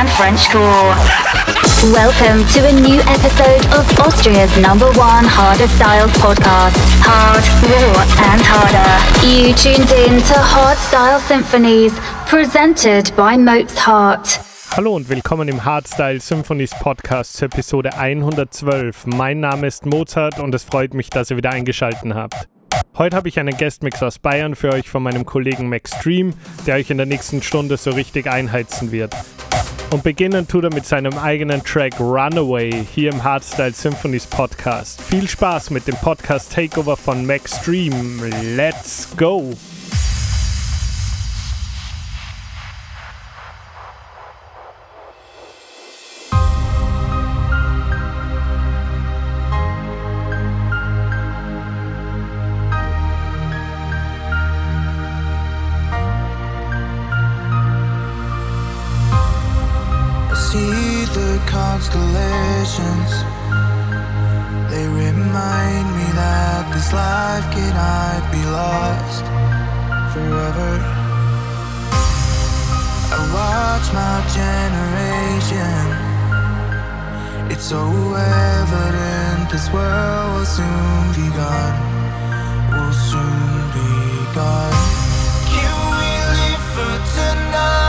And Frenchcore. Welcome to a new episode of Austria's number one harder styles podcast. Hard, raw, and harder. You tuned in to Hard Style Symphonies, presented by Mozart. Hallo und willkommen im Hardstyle Symphonies Podcast zur Episode 112. Mein Name ist Mozart und es freut mich, dass ihr wieder eingeschaltet habt. Heute habe ich einen Guestmix aus Bayern für euch von meinem Kollegen Max Stream, der euch in der nächsten Stunde so richtig einheizen wird. Und beginnen tut er mit seinem eigenen Track Runaway hier im Hardstyle Symphonies Podcast. Viel Spaß mit dem Podcast Takeover von Max Stream. Let's go! Constellations. They remind me that this life cannot be lost forever. I watch my generation. It's so evident this world will soon be gone. Will soon be gone. Can we live for tonight?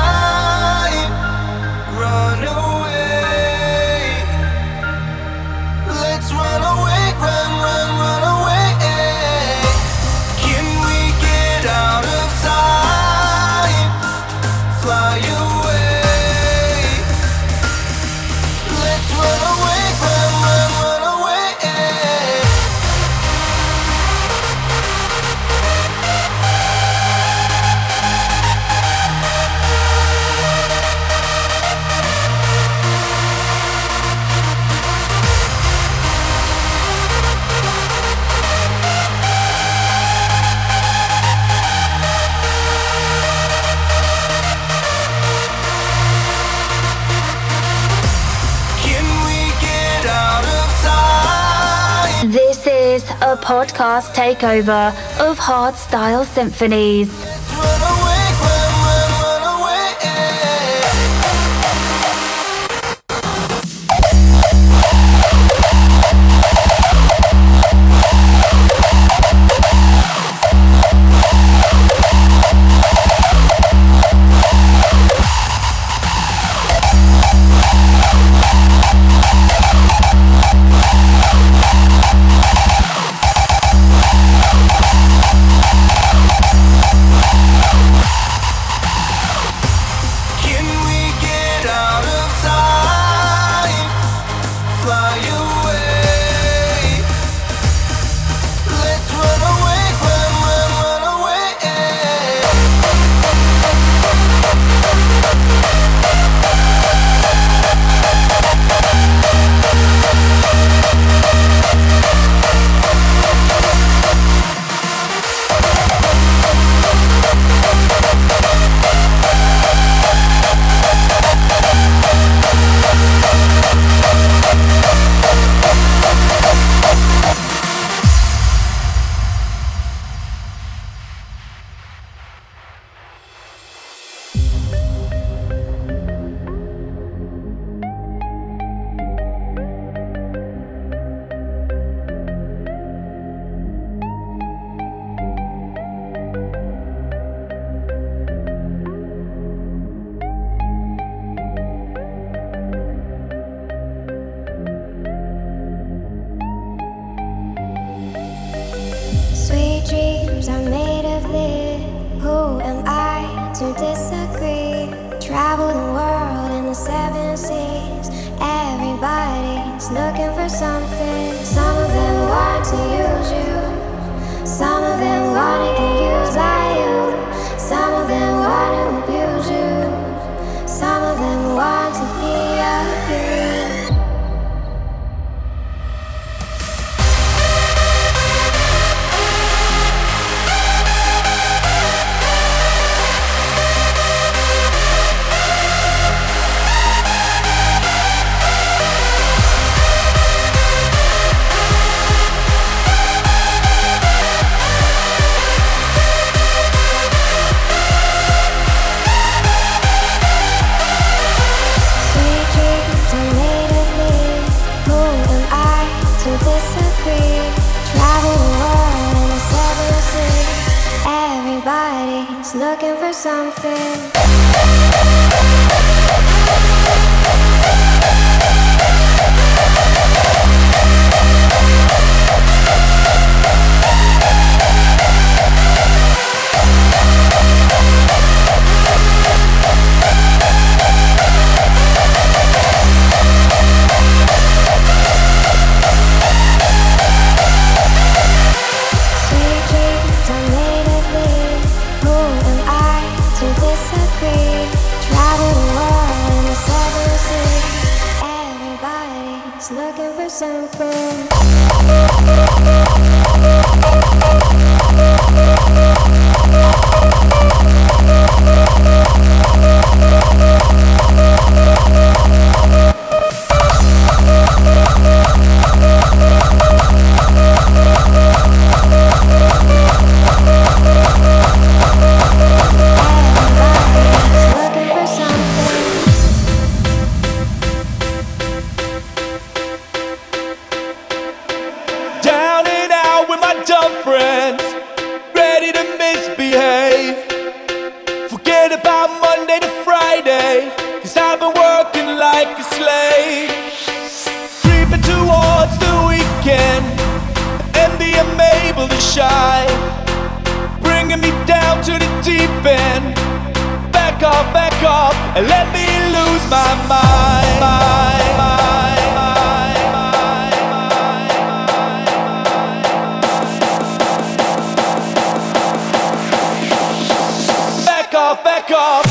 Podcast takeover of Hard Style Symphonies. Let's run away, run, run, run away. Can we get out of sight? Fly away. Let's run away, run, run, run away. something. away. Creeping towards the weekend, and being able to shine. Bringing me down to the deep end. Back off, back off, and let me lose my mind. mind, mind. Back off, back off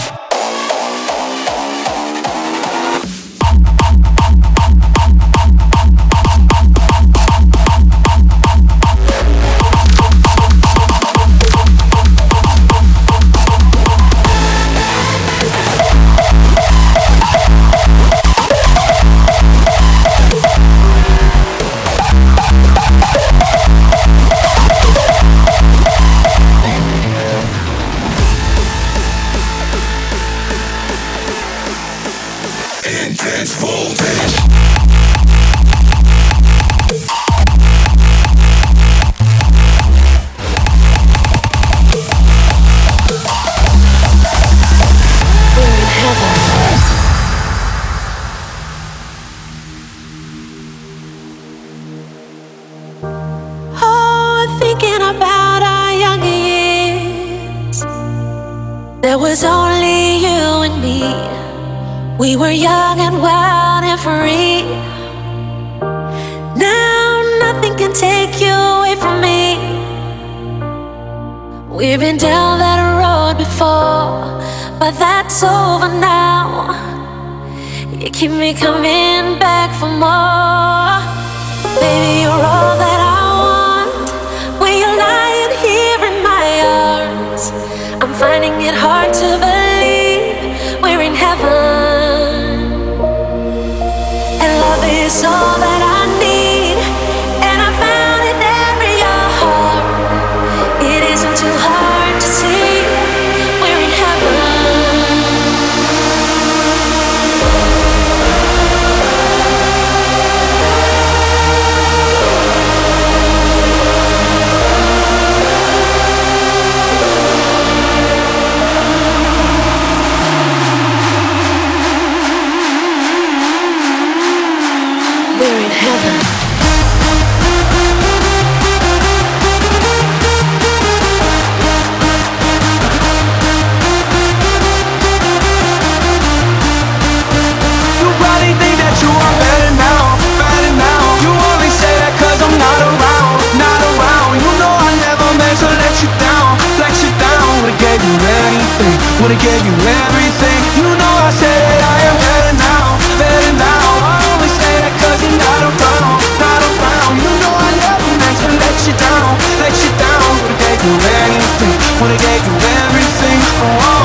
me coming back for more. Would've gave you everything. You know I said it, I am better now Better now. I only say that cause you're not around Not around. You know I never meant to let you down Let you down. Would've gave you anything Would've gave you everything. Oh,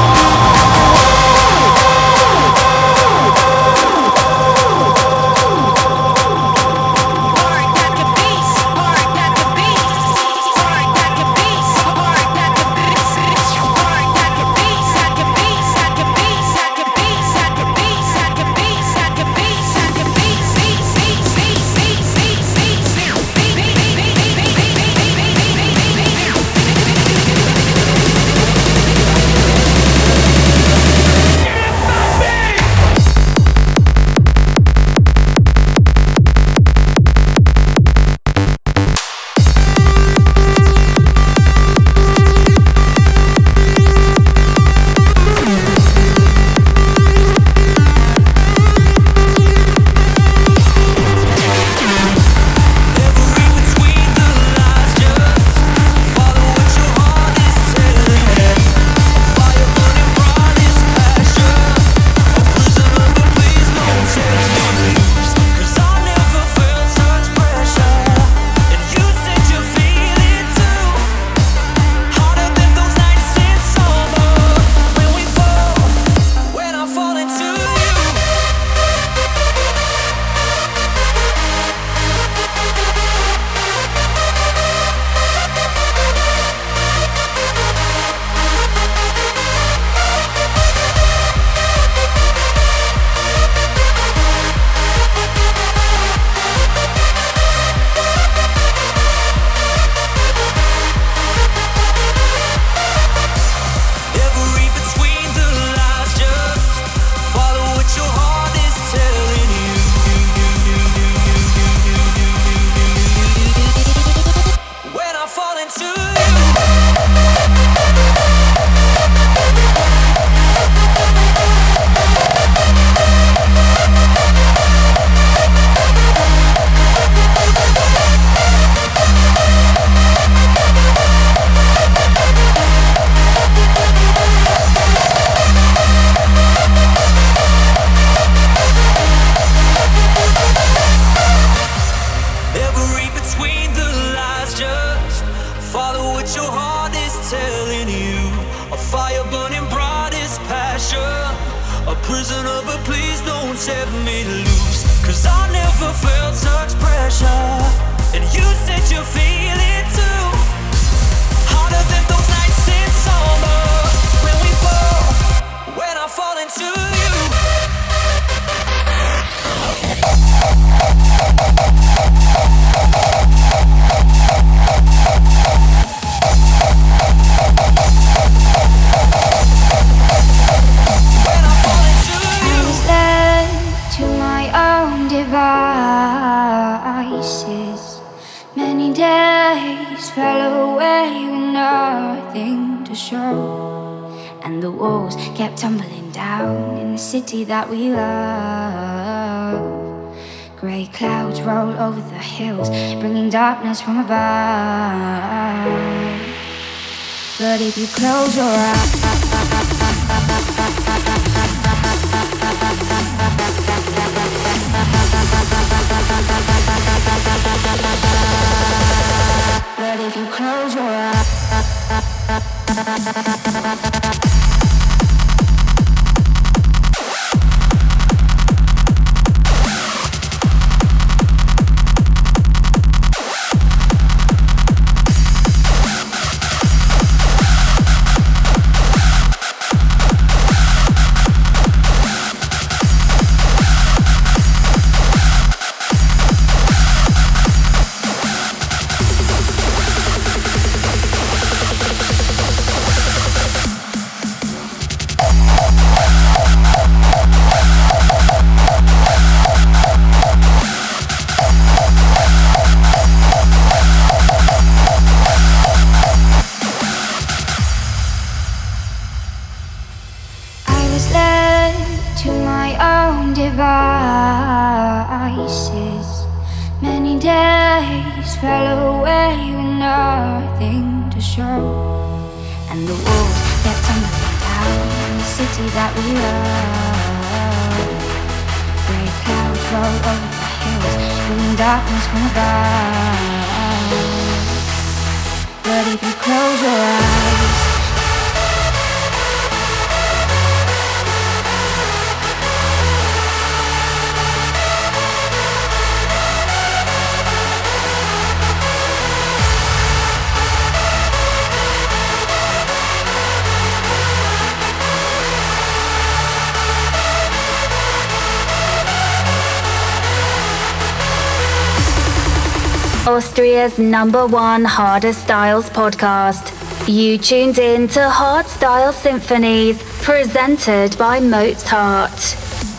Austria's number one harder styles podcast. You tuned in to Hard Style Symphonies, presented by Mozart.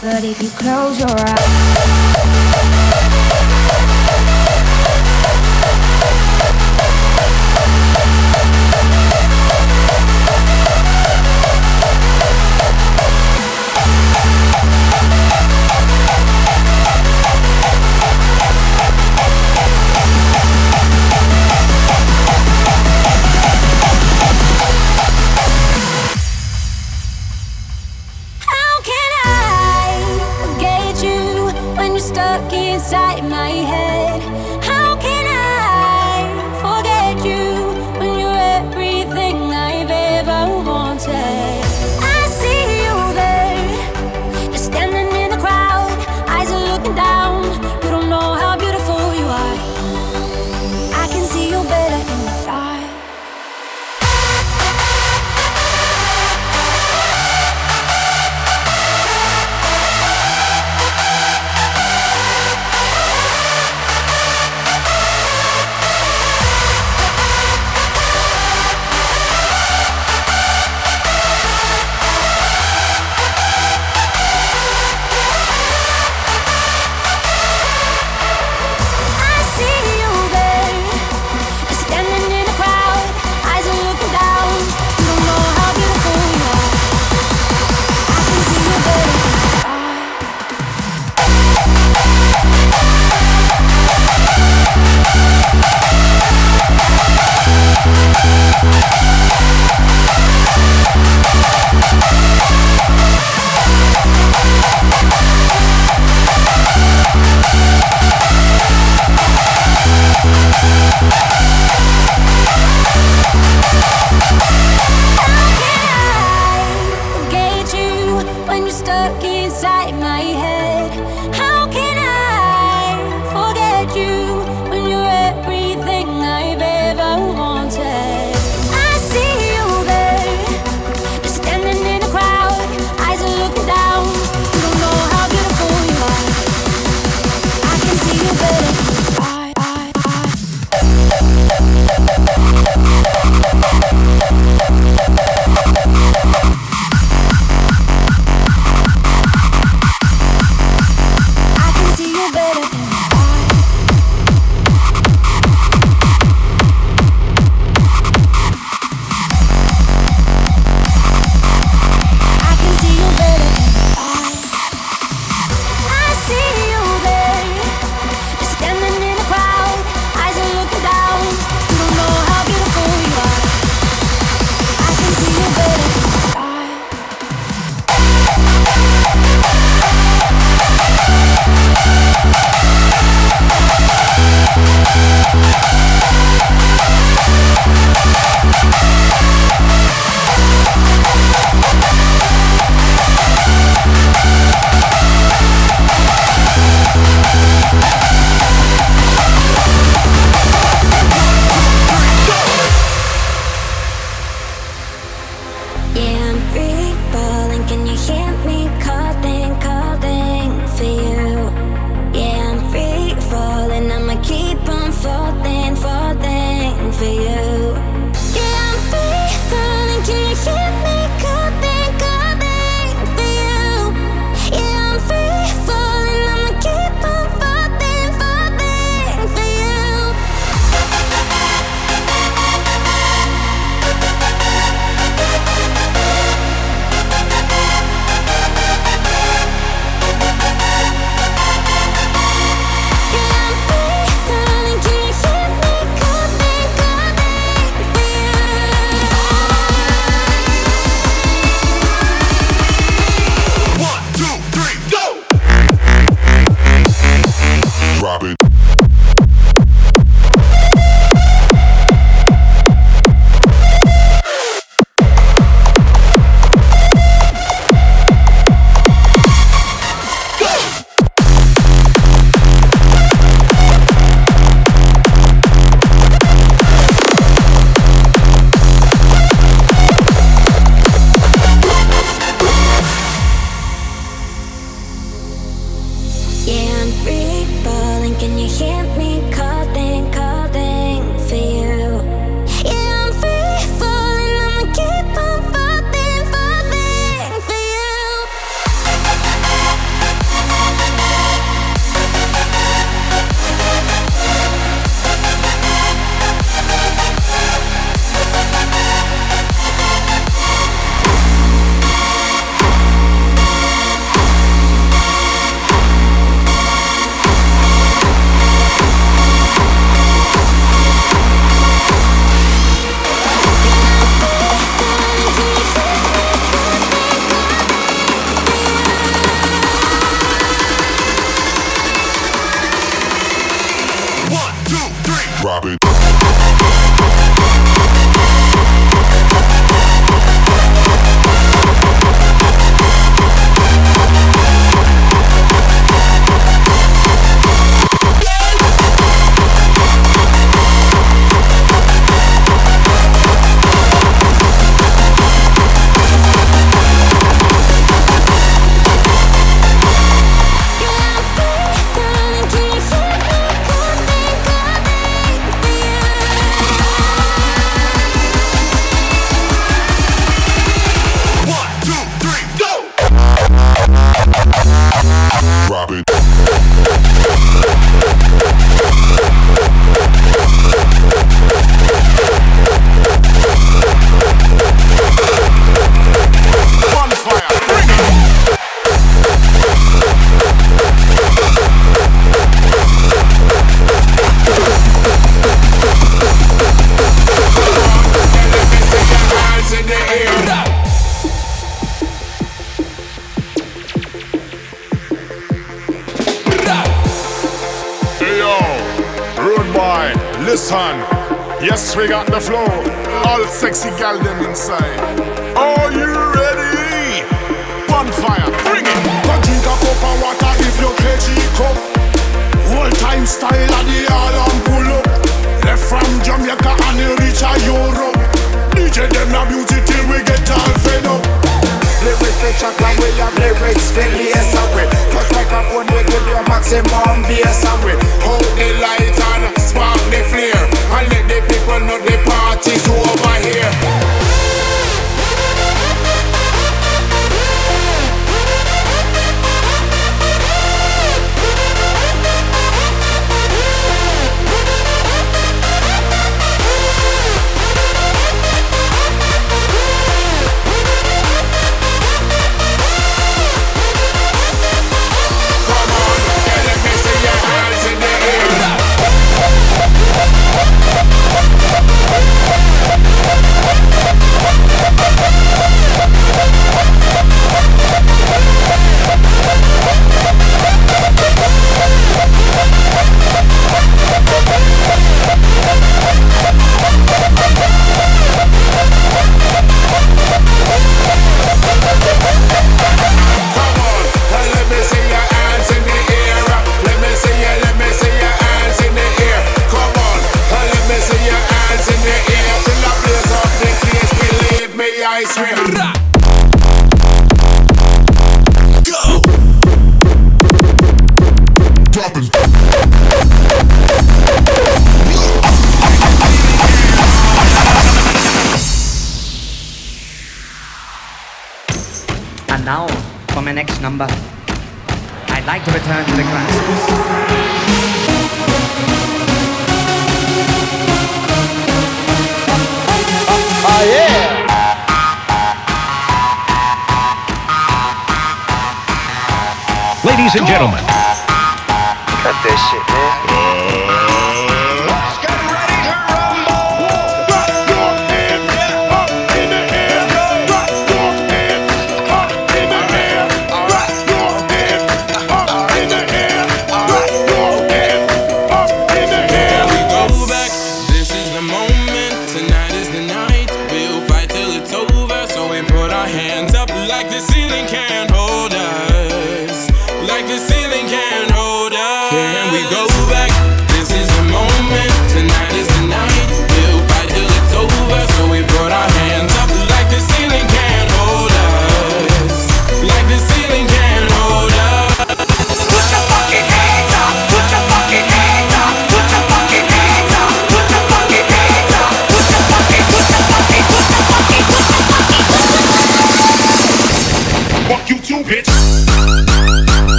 But if you close your eyes. I'm stuck inside my head. How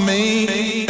me.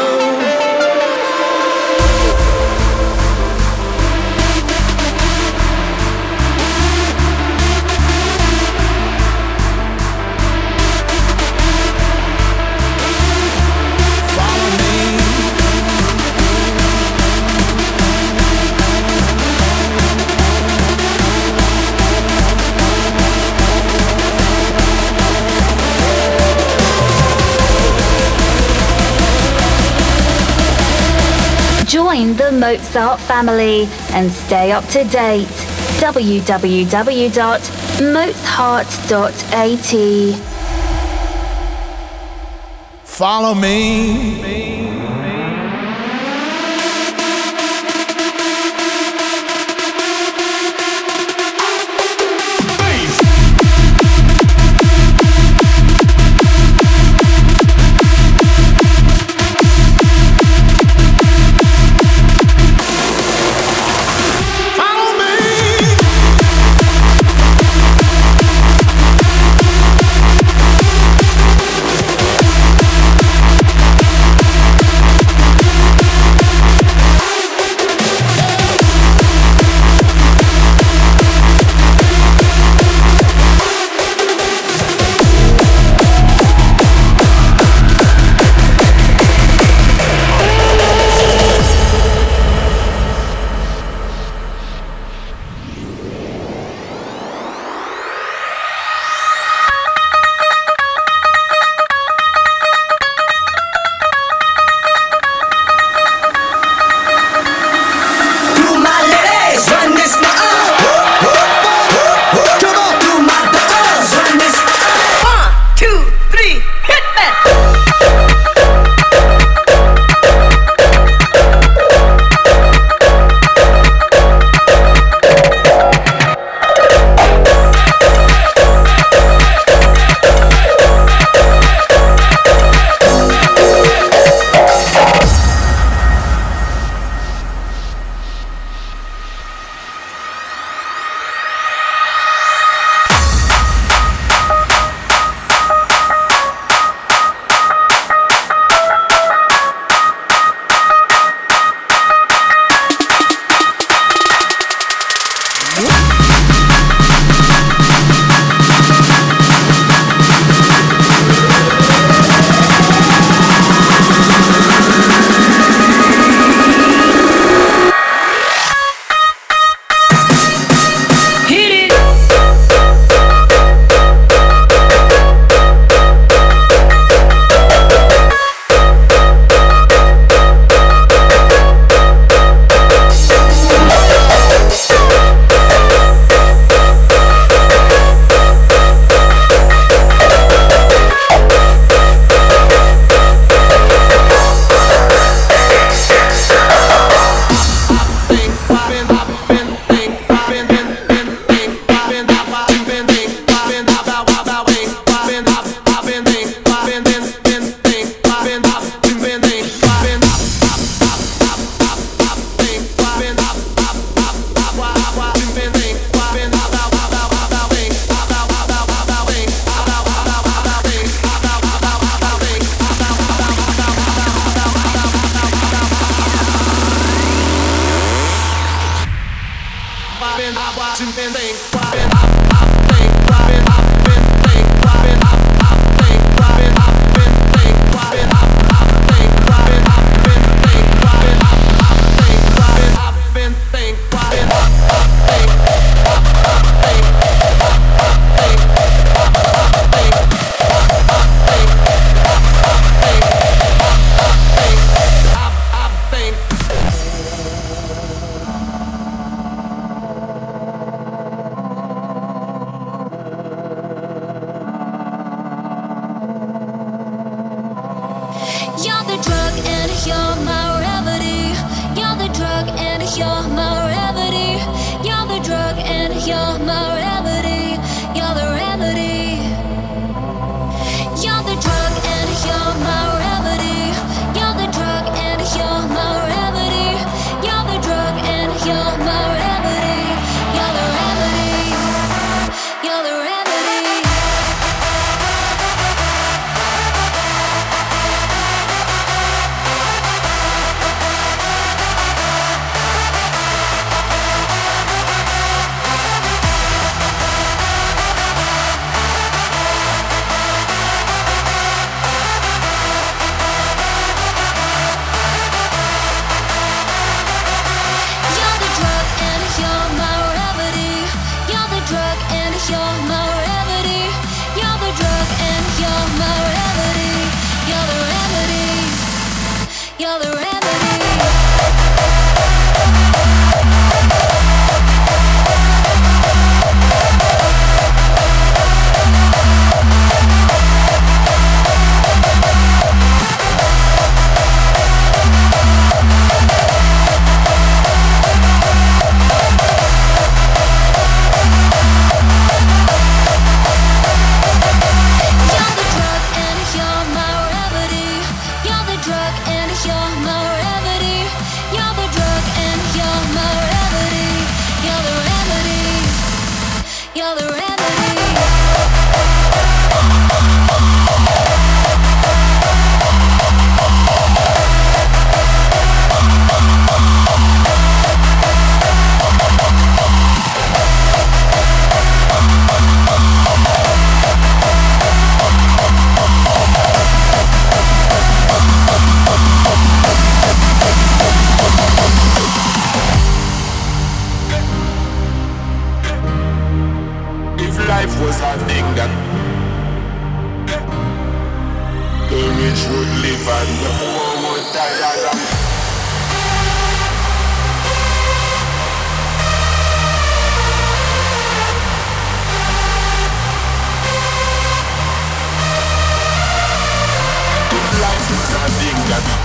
Join the Mozart family and stay up to date. www.mozart.at Follow me.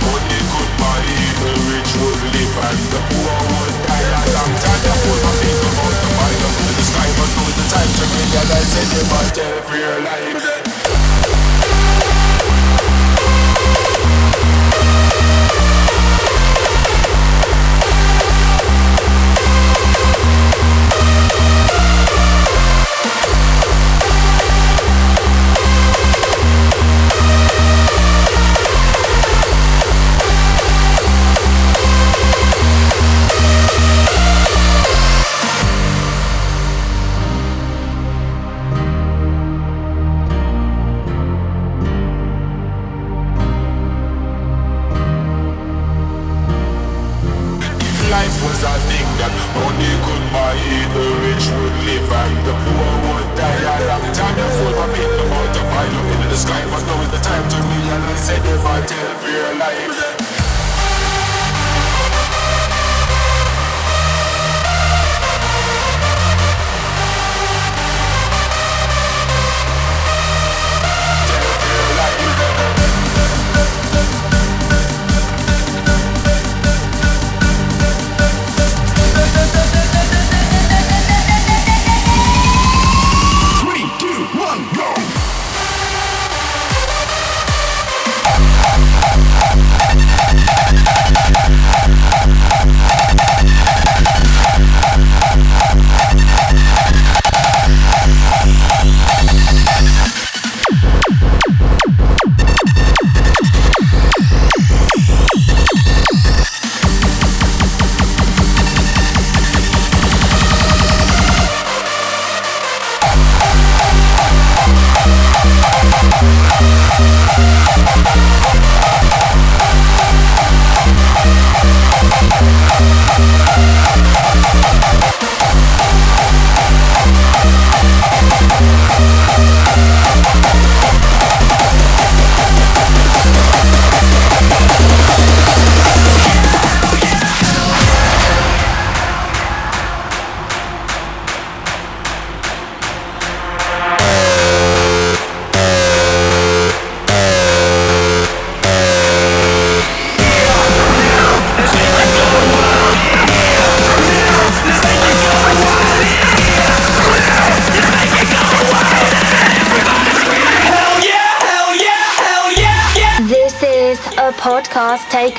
But good body, the rich would live and the poor would die. I'm my feet about the of the sky, but through the time to realize it about every life.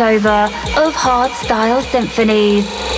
Takeover of Hardstyle Symphonies.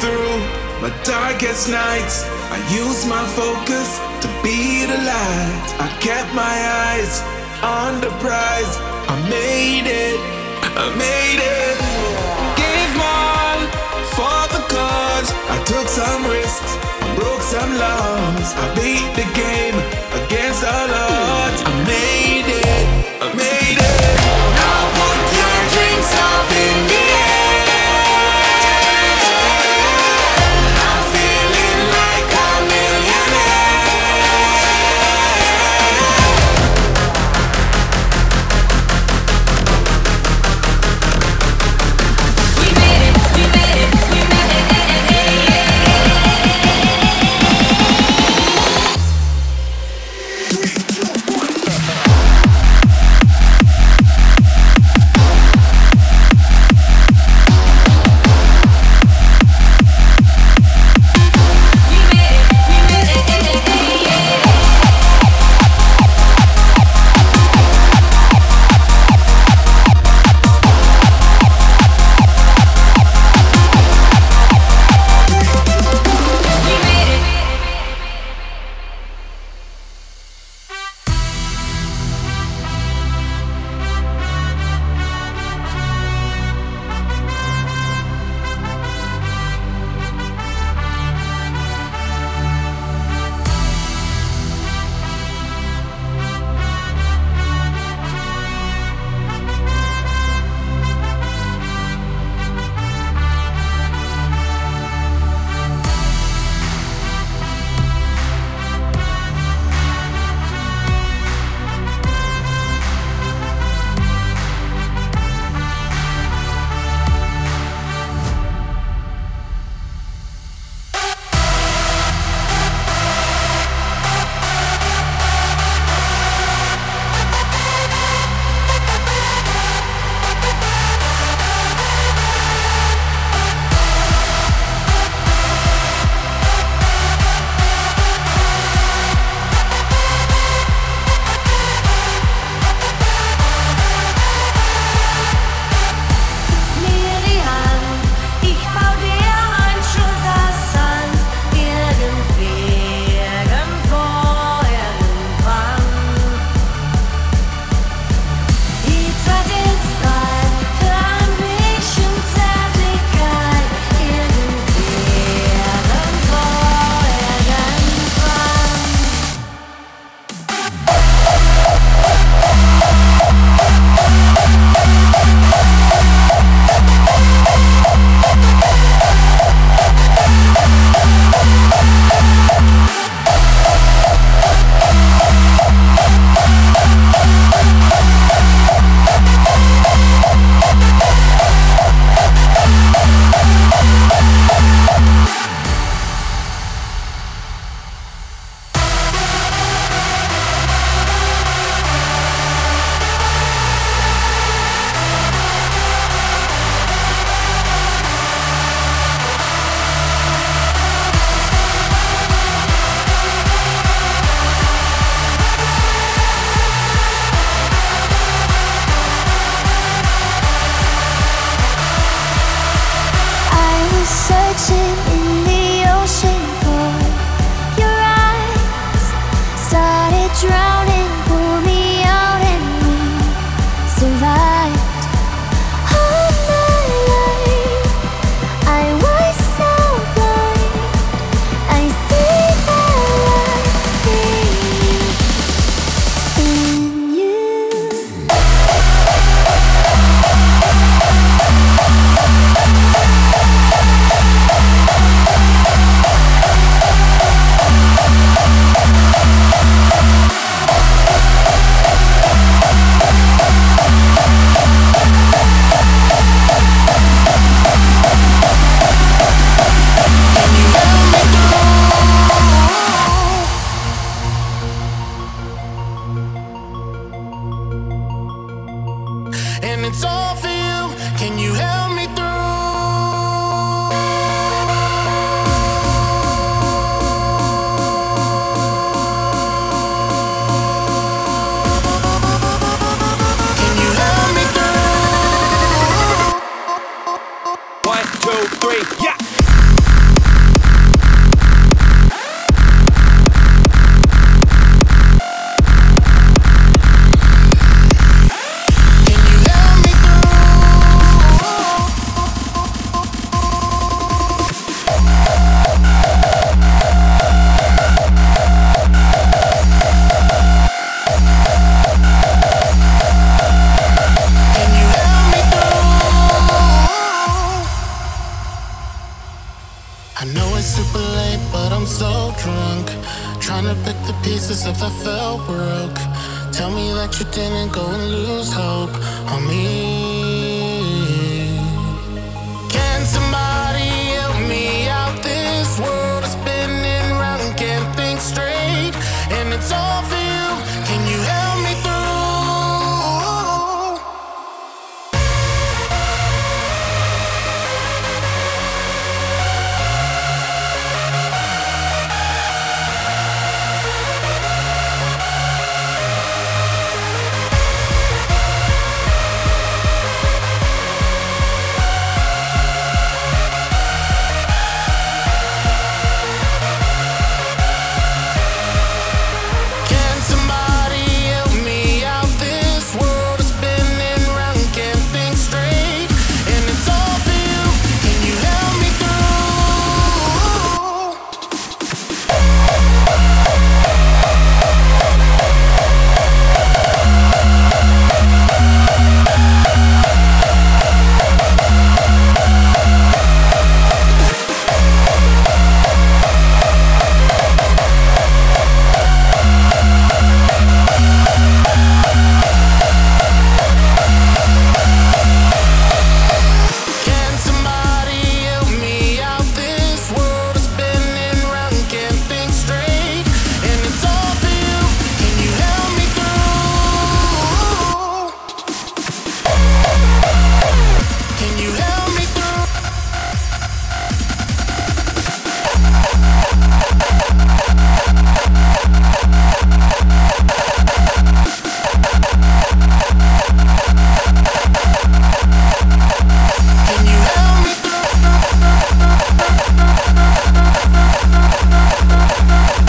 Through my darkest nights. I used my focus to be the light. I kept my eyes on the prize. I made it, I made it. Gave my for the cause. I took some risks, I broke some laws. I beat the game against all odds. I made you didn't go and lose hope on me.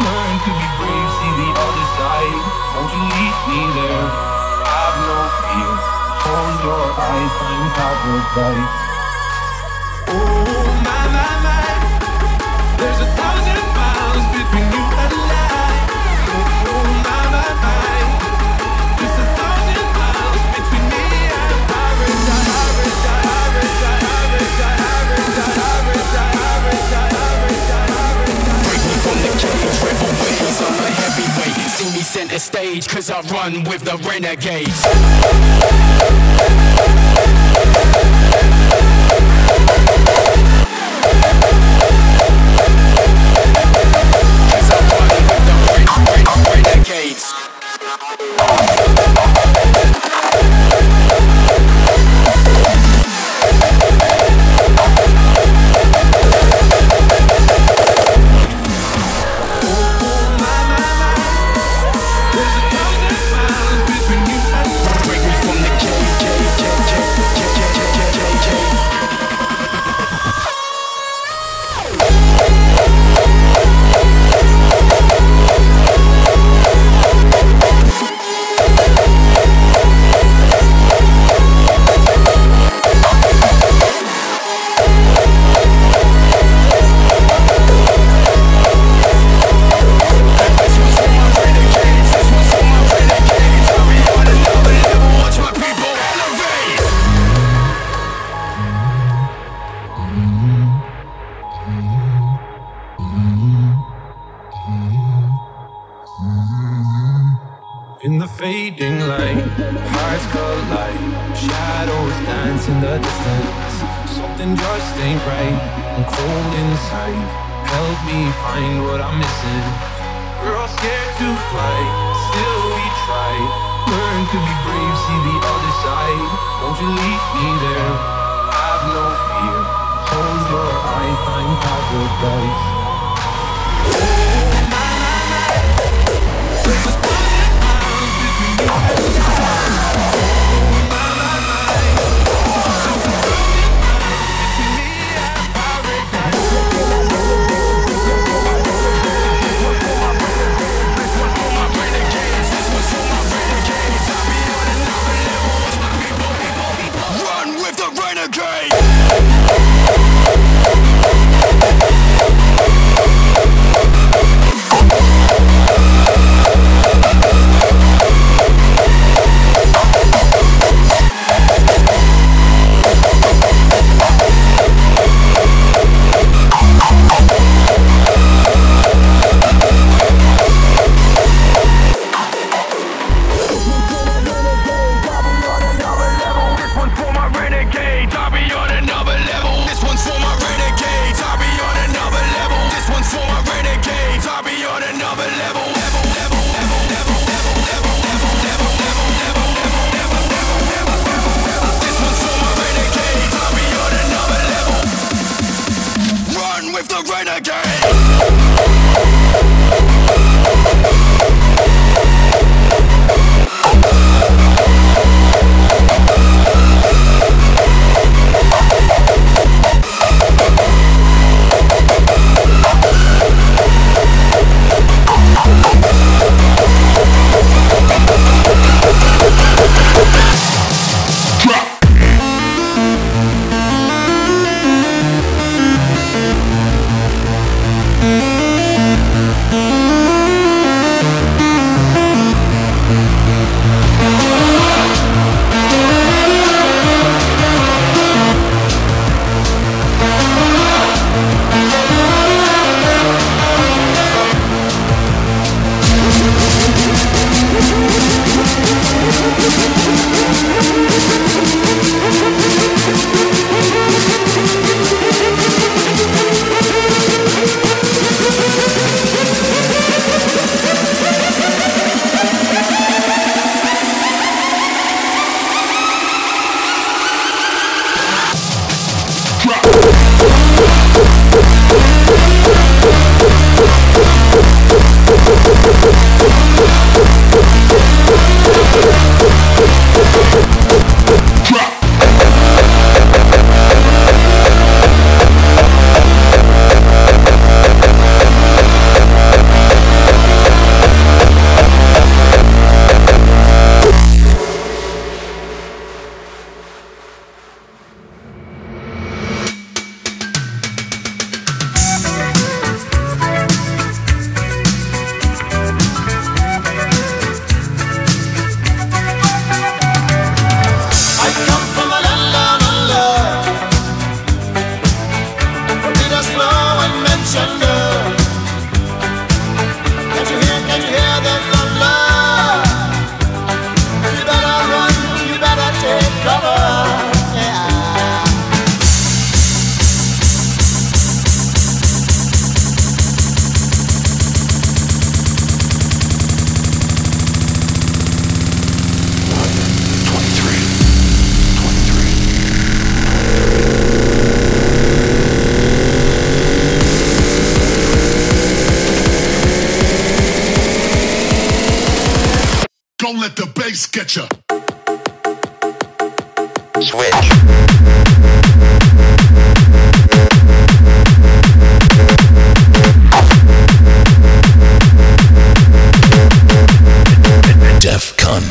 learn to be brave, see the other side. Won't you lead me there? Have no fear. Close your eyes, find paradise. see me center stage, cause I run with the renegades.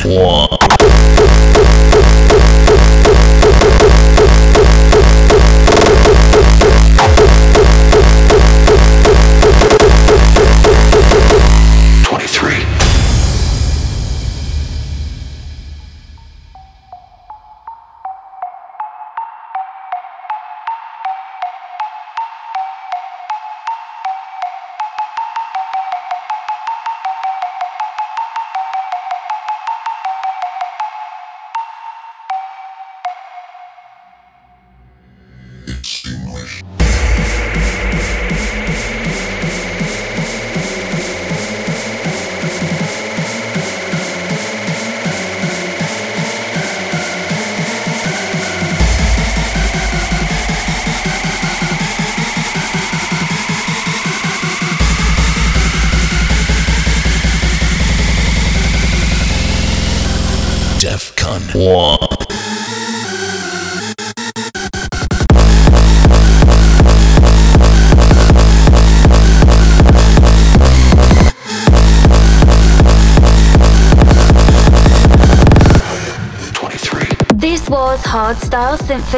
Wow.